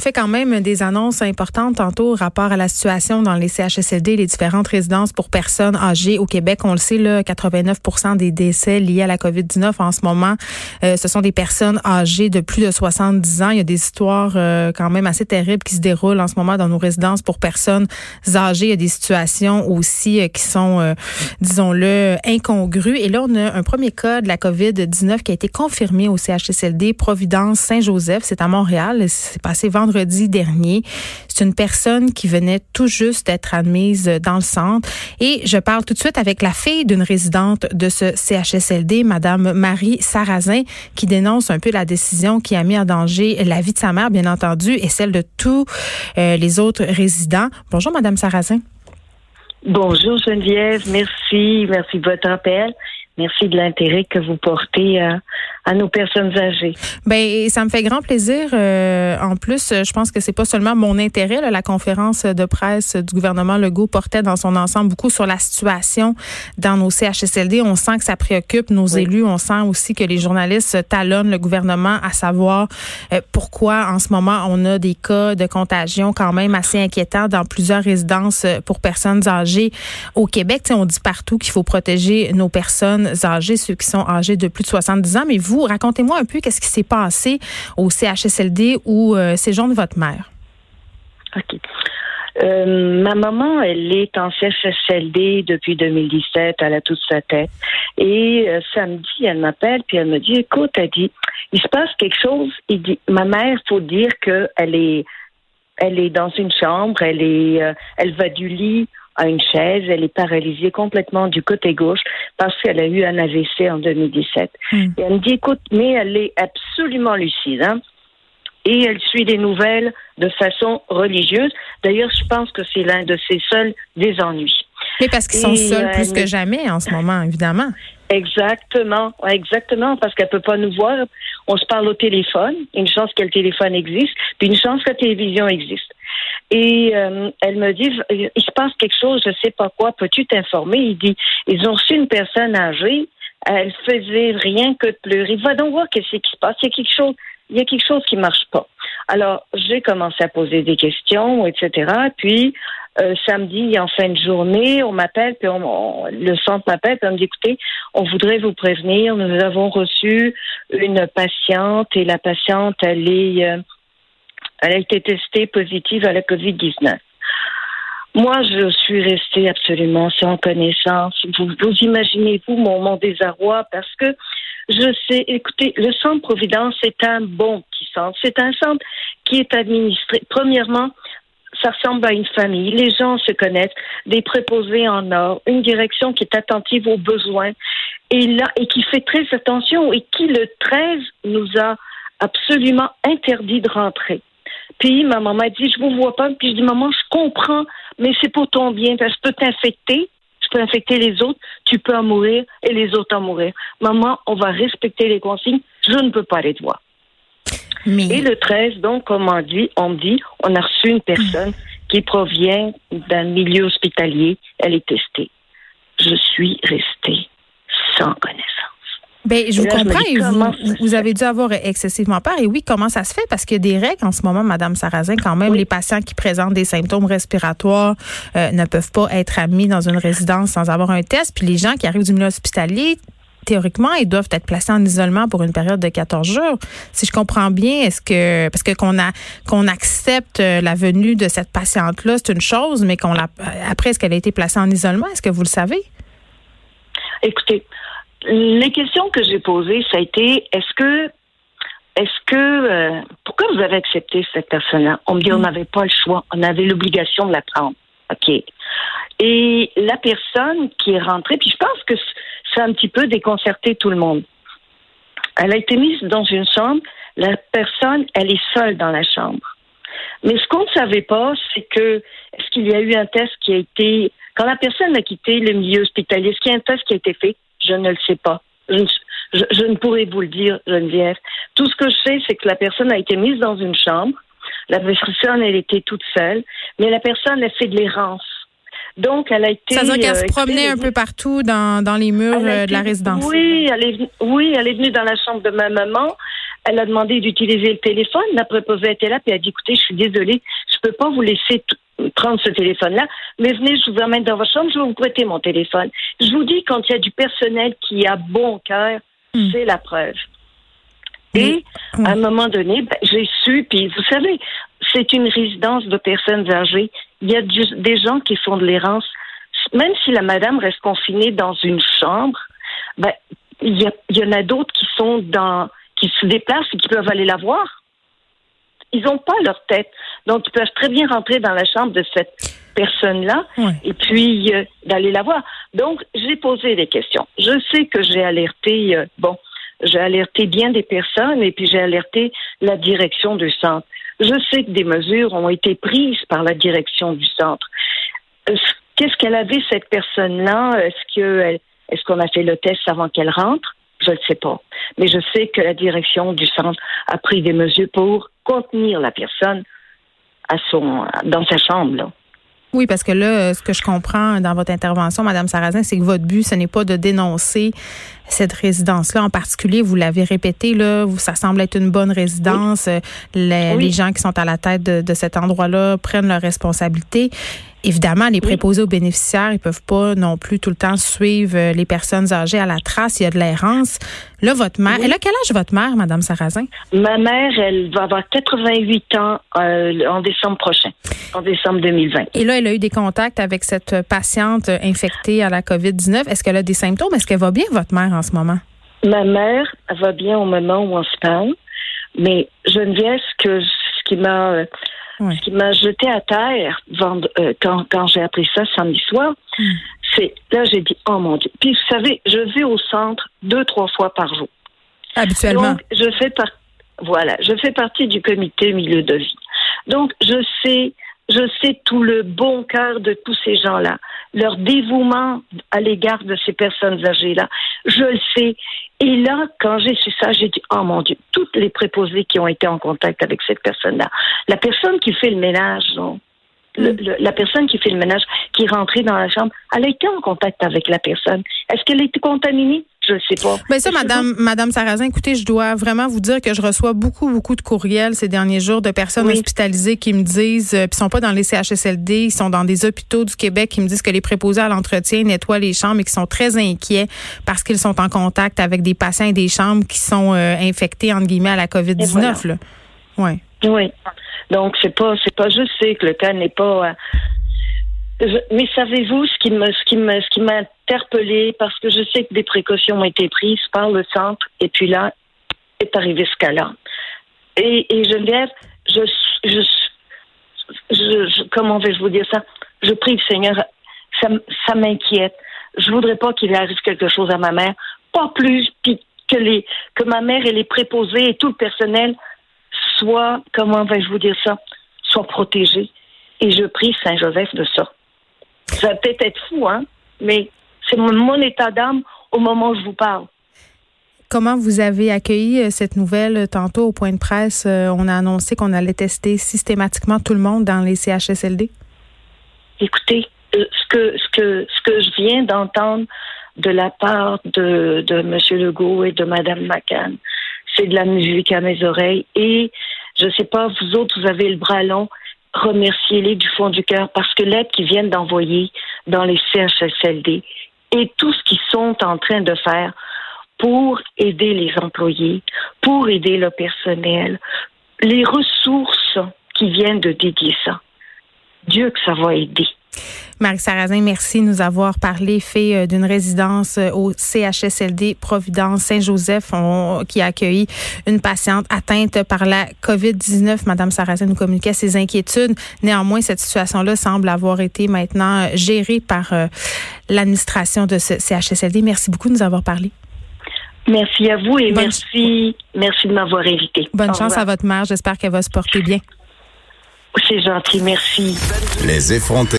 fait quand même des annonces importantes tantôt rapport à la situation dans les CHSLD, les différentes résidences pour personnes âgées au Québec. On le sait, là, 89 des décès liés à la COVID-19 en ce moment, euh, ce sont des personnes âgées de plus de 70 ans. Il y a des histoires euh, quand même assez terribles qui se déroulent en ce moment dans nos résidences pour personnes âgées. Il y a des situations aussi euh, qui sont, disons-le, incongrues. Et là, on a un premier cas de la COVID-19 qui a été confirmé au CHSLD Providence Saint-Joseph. C'est à Montréal. C'est passé vendredi vendredi dernier. C'est une personne qui venait tout juste d'être admise dans le centre. Et je parle tout de suite avec la fille d'une résidente de ce CHSLD, Madame Marie Sarrazin, qui dénonce un peu la décision qui a mis en danger la vie de sa mère, bien entendu, et celle de tous euh, les autres résidents. Bonjour, Madame Sarrazin. Bonjour Geneviève, merci, merci de votre appel. Merci de l'intérêt que vous portez à, à, nos personnes âgées. Ben, ça me fait grand plaisir. Euh, en plus, je pense que c'est pas seulement mon intérêt. Là, la conférence de presse du gouvernement Legault portait dans son ensemble beaucoup sur la situation dans nos CHSLD. On sent que ça préoccupe nos élus. On sent aussi que les journalistes talonnent le gouvernement à savoir euh, pourquoi en ce moment on a des cas de contagion quand même assez inquiétants dans plusieurs résidences pour personnes âgées au Québec. on dit partout qu'il faut protéger nos personnes âgés, ceux qui sont âgés de plus de 70 ans. Mais vous, racontez-moi un peu qu'est-ce qui s'est passé au CHSLD où euh, séjourne votre mère. OK. Euh, ma maman, elle est en CHSLD depuis 2017. Elle a toute sa tête. Et euh, samedi, elle m'appelle puis elle me dit, écoute, elle dit, il se passe quelque chose. Il dit, ma mère, faut dire qu'elle est, elle est dans une chambre. Elle est, elle va du lit à une chaise. Elle est paralysée complètement du côté gauche parce qu'elle a eu un AVC en 2017. Hmm. Et elle me dit, écoute, mais elle est absolument lucide. Hein? Et elle suit des nouvelles de façon religieuse. D'ailleurs, je pense que c'est l'un de ses seuls désennuis. Mais parce qu'ils sont seuls plus que jamais en ce moment, évidemment. Exactement, exactement, parce qu'elle peut pas nous voir. On se parle au téléphone. Une chance que le téléphone existe, puis une chance que la télévision existe. Et euh, elle me dit, il se passe quelque chose, je sais pas quoi, peux-tu t'informer? Il dit, ils ont reçu une personne âgée, elle faisait rien que de pleurer. Va donc voir qu'est-ce qui se passe. Il y a quelque chose, il y a quelque chose qui marche pas. Alors, j'ai commencé à poser des questions, etc. Puis, euh, samedi, en fin de journée, on m'appelle, puis on, le centre m'appelle, puis on me dit, écoutez, on voudrait vous prévenir, nous avons reçu une patiente, et la patiente, elle. Euh, a été testée positive à la COVID-19. Moi, je suis restée absolument sans connaissance. Vous, vous imaginez-vous mon désarroi parce que je sais, écoutez, le Centre Providence est un bon petit centre. C'est un centre qui est administré. Premièrement, ça ressemble à une famille. Les gens se connaissent, des préposés en or, une direction qui est attentive aux besoins et là et qui fait très attention et qui le 13 nous a absolument interdit de rentrer. Puis ma maman dit, je vous vois pas. Puis je dis, maman, je comprends, mais c'est pour ton bien. Parce que je peux t'infecter, peux infecter les autres, tu peux en mourir et les autres en mourir. Maman, on va respecter les consignes. Je ne peux pas aller te voir. Et le 13, donc, comme on dit, on dit, on a reçu une personne qui provient d'un milieu hospitalier. Elle est testée. Je suis restée sans connaissance. Ben, je vous comprends et vous, vous, avez dû avoir excessivement peur. Et oui, comment ça se fait? Parce qu'il y a des règles en ce moment, Madame Sarrazin, quand même. Les patients qui présentent des symptômes respiratoires euh, ne peuvent pas être admis dans une résidence sans avoir un test. Puis les gens qui arrivent du milieu hospitalier, théoriquement, ils doivent être placés en isolement pour une période de 14 jours. Si je comprends bien, est-ce que parce que qu'on a qu'on accepte euh, la venue de cette patiente là, c'est une chose, mais qu'on la après est-ce qu'elle a été placée en isolement, est-ce que vous le savez? Écoutez, les questions que j'ai posées, ça a été est-ce que est-ce que euh, pourquoi vous avez accepté cette personne-là? On me dit on mm. n'avait pas le choix, on avait l'obligation de la prendre. OK. Et la personne qui est rentrée, puis je pense que ça a un petit peu déconcerté tout le monde. Elle a été mise dans une chambre. La personne, elle est seule dans la chambre. Mais ce qu'on ne savait pas, c'est que est-ce qu'il y a eu un test qui a été quand la personne a quitté le milieu hospitalier, est-ce qu'il y a un test qui a été fait Je ne le sais pas. Je ne, je ne pourrais vous le dire, Geneviève. Tout ce que je sais, c'est que la personne a été mise dans une chambre. La personne, elle était toute seule, mais la personne a fait de l'errance. Donc, elle a été. Ça veut dire qu'elle se promenait un peu partout dans, dans les murs de la résidence. Oui elle, est, oui, elle est venue dans la chambre de ma maman. Elle a demandé d'utiliser le téléphone. La préposée était là, puis elle a dit écoutez, je suis désolée, peux pas vous laisser prendre ce téléphone-là, mais venez, je vous emmène dans votre chambre, je vais vous prêter mon téléphone. Je vous dis, quand il y a du personnel qui a bon cœur, hmm. c'est la preuve. Et à un moment donné, ben, j'ai su, puis vous savez, c'est une résidence de personnes âgées. Il y a des gens qui font de l'errance. Même si la madame reste confinée dans une chambre, ben, il y, y en a d'autres qui sont dans, qui se déplacent et qui peuvent aller la voir. Ils n'ont pas leur tête. Donc, ils peuvent très bien rentrer dans la chambre de cette personne-là et puis euh, d'aller la voir. Donc, j'ai posé des questions. Je sais que j'ai alerté, euh, bon, j'ai alerté bien des personnes et puis j'ai alerté la direction du centre. Je sais que des mesures ont été prises par la direction du centre. Qu'est-ce qu'elle avait, cette personne-là? Est-ce que est-ce qu'on a fait le test avant qu'elle rentre? Je ne sais pas. Mais je sais que la direction du centre a pris des mesures pour contenir la personne à son, dans sa chambre. Là. Oui, parce que là, ce que je comprends dans votre intervention, Madame Sarrazin, c'est que votre but, ce n'est pas de dénoncer cette résidence-là en particulier. Vous l'avez répété, là, ça semble être une bonne résidence. Les, gens qui sont à la tête de, de cet endroit-là prennent leurs responsabilités. Évidemment, les préposés aux bénéficiaires, ils peuvent pas non plus tout le temps suivre euh, les personnes âgées à la trace. Il y a de l'errance. Là, votre mère, elle a quel âge votre mère, Madame Sarrazin? Ma mère, elle va avoir 88 ans euh, en décembre prochain, en décembre 2020. Et là, elle a eu des contacts avec cette patiente infectée à la COVID-19. Est-ce qu'elle a des symptômes? Est-ce qu'elle va bien, votre mère, en ce moment? Ma mère va bien au moment où on se parle, mais Geneviève, ce, que, ce qui m'a ce qui m'a jeté à terre euh, quand, quand j'ai appris ça samedi soir, hmm. c'est là j'ai dit oh mon dieu. Puis vous savez, je vais au centre deux trois fois par jour. Habituellement. Donc je fais par voilà, je fais partie du comité milieu de vie. Donc je sais je sais tout le bon cœur de tous ces gens-là, leur dévouement à l'égard de ces personnes âgées-là. Je le sais. Et là, quand j'ai su ça, j'ai dit, oh mon Dieu, toutes les préposés qui ont été en contact avec cette personne-là, la personne qui fait le ménage, non, la personne qui fait le ménage, qui est rentrée dans la chambre, elle a été en contact avec la personne. Est-ce qu'elle a été contaminée? Je ne sais pas. Mais ça, Madame, Madame Sarrazin, écoutez, je dois vraiment vous dire que je reçois beaucoup, beaucoup de courriels ces derniers jours de personnes hospitalisées qui me disent, euh, puis sont pas dans les CHSLD, ils sont dans des hôpitaux du Québec, qui me disent que les préposés à l'entretien nettoient les chambres et qui sont très inquiets parce qu'ils sont en contact avec des patients et des chambres qui sont euh, infectés entre guillemets à la COVID-19. Là. Ouais. Oui. Donc c'est pas c'est pas juste c'est que le cas n'est pas mais savez-vous ce qui me ce qui me ce qui m'a interpellé? Parce que je sais que des précautions ont été prises par le centre et puis là est arrivé ce cas-là. Et, et Geneviève, je, je, je, comment vais-je vous dire ça? Je prie le Seigneur, ça, ça m'inquiète. Je voudrais pas qu'il arrive quelque chose à ma mère, pas plus que les que ma mère et les préposés et tout le personnel soient, comment vais-je vous dire ça, soient protégés. Et je prie Saint Joseph de ça. Ça va peut-être être fou, hein, mais c'est mon, état d'âme au moment où je vous parle. Comment vous avez accueilli euh, cette nouvelle? Euh, tantôt au point de presse? Euh, on a annoncé qu'on allait tester systématiquement tout le monde dans les CHSLD. Écoutez, ce que, ce que, ce que je viens d'entendre de la part de, de M. Legault et de Mme McCann, c'est de la musique à mes oreilles. Et je ne sais pas, vous autres, vous avez le bras long remerciez-les du fond du cœur parce que l'aide qu'ils viennent d'envoyer dans les CHSLD et tout ce qu'ils sont en train de faire pour aider les employés, pour aider le personnel, les ressources qui viennent de dédier ça. Dieu que ça va aider. Marie Sarrazin, merci de nous avoir parlé, fait euh, d'une résidence euh, au CHSLD Providence Saint-Joseph qui a accueilli une patiente atteinte par la COVID-19. Madame Sarrazin nous communiquait ses inquiétudes. Néanmoins, cette situation-là semble avoir été maintenant gérée par euh, l'administration de ce CHSLD. Merci beaucoup de nous avoir parlé. Merci à vous et merci, merci de m'avoir invité. Bonne chance à votre mère. J'espère qu'elle va se porter bien. C'est gentil, merci. Les effrontés.